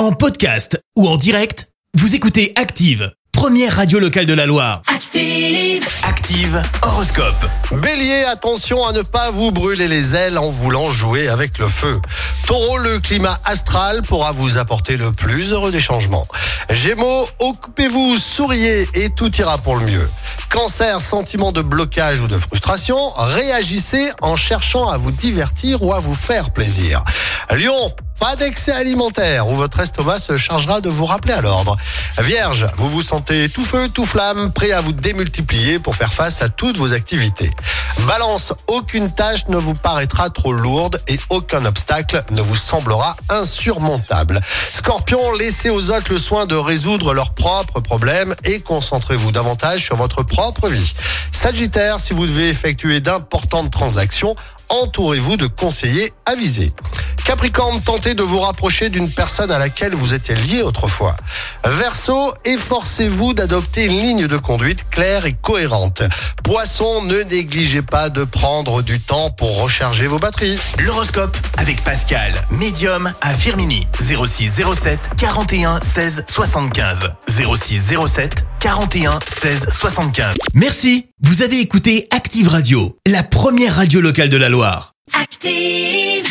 En podcast ou en direct, vous écoutez Active, première radio locale de la Loire. Active. Active Horoscope. Bélier, attention à ne pas vous brûler les ailes en voulant jouer avec le feu. Taureau, le climat astral pourra vous apporter le plus heureux des changements. Gémeaux, occupez-vous, souriez et tout ira pour le mieux. Cancer, sentiment de blocage ou de frustration, réagissez en cherchant à vous divertir ou à vous faire plaisir. Lion, pas d'excès alimentaire ou votre estomac se chargera de vous rappeler à l'ordre. Vierge, vous vous sentez tout feu, tout flamme, prêt à vous démultiplier pour faire face à toutes vos activités. Balance, aucune tâche ne vous paraîtra trop lourde et aucun obstacle ne vous semblera insurmontable. Scorpion, laissez aux autres le soin de résoudre leurs propres problèmes et concentrez-vous davantage sur votre propre vie. Sagittaire, si vous devez effectuer d'importantes transactions, entourez-vous de conseillers avisés. Capricorne, tentez de vous rapprocher d'une personne à laquelle vous étiez lié autrefois. Verseau, efforcez-vous d'adopter une ligne de conduite claire et cohérente. Poisson, ne négligez pas de prendre du temps pour recharger vos batteries. L'horoscope avec Pascal, médium à Firmini. 06 07 41 16 75. 06 07 41 16 75. Merci. Vous avez écouté Active Radio, la première radio locale de la Loire. Active.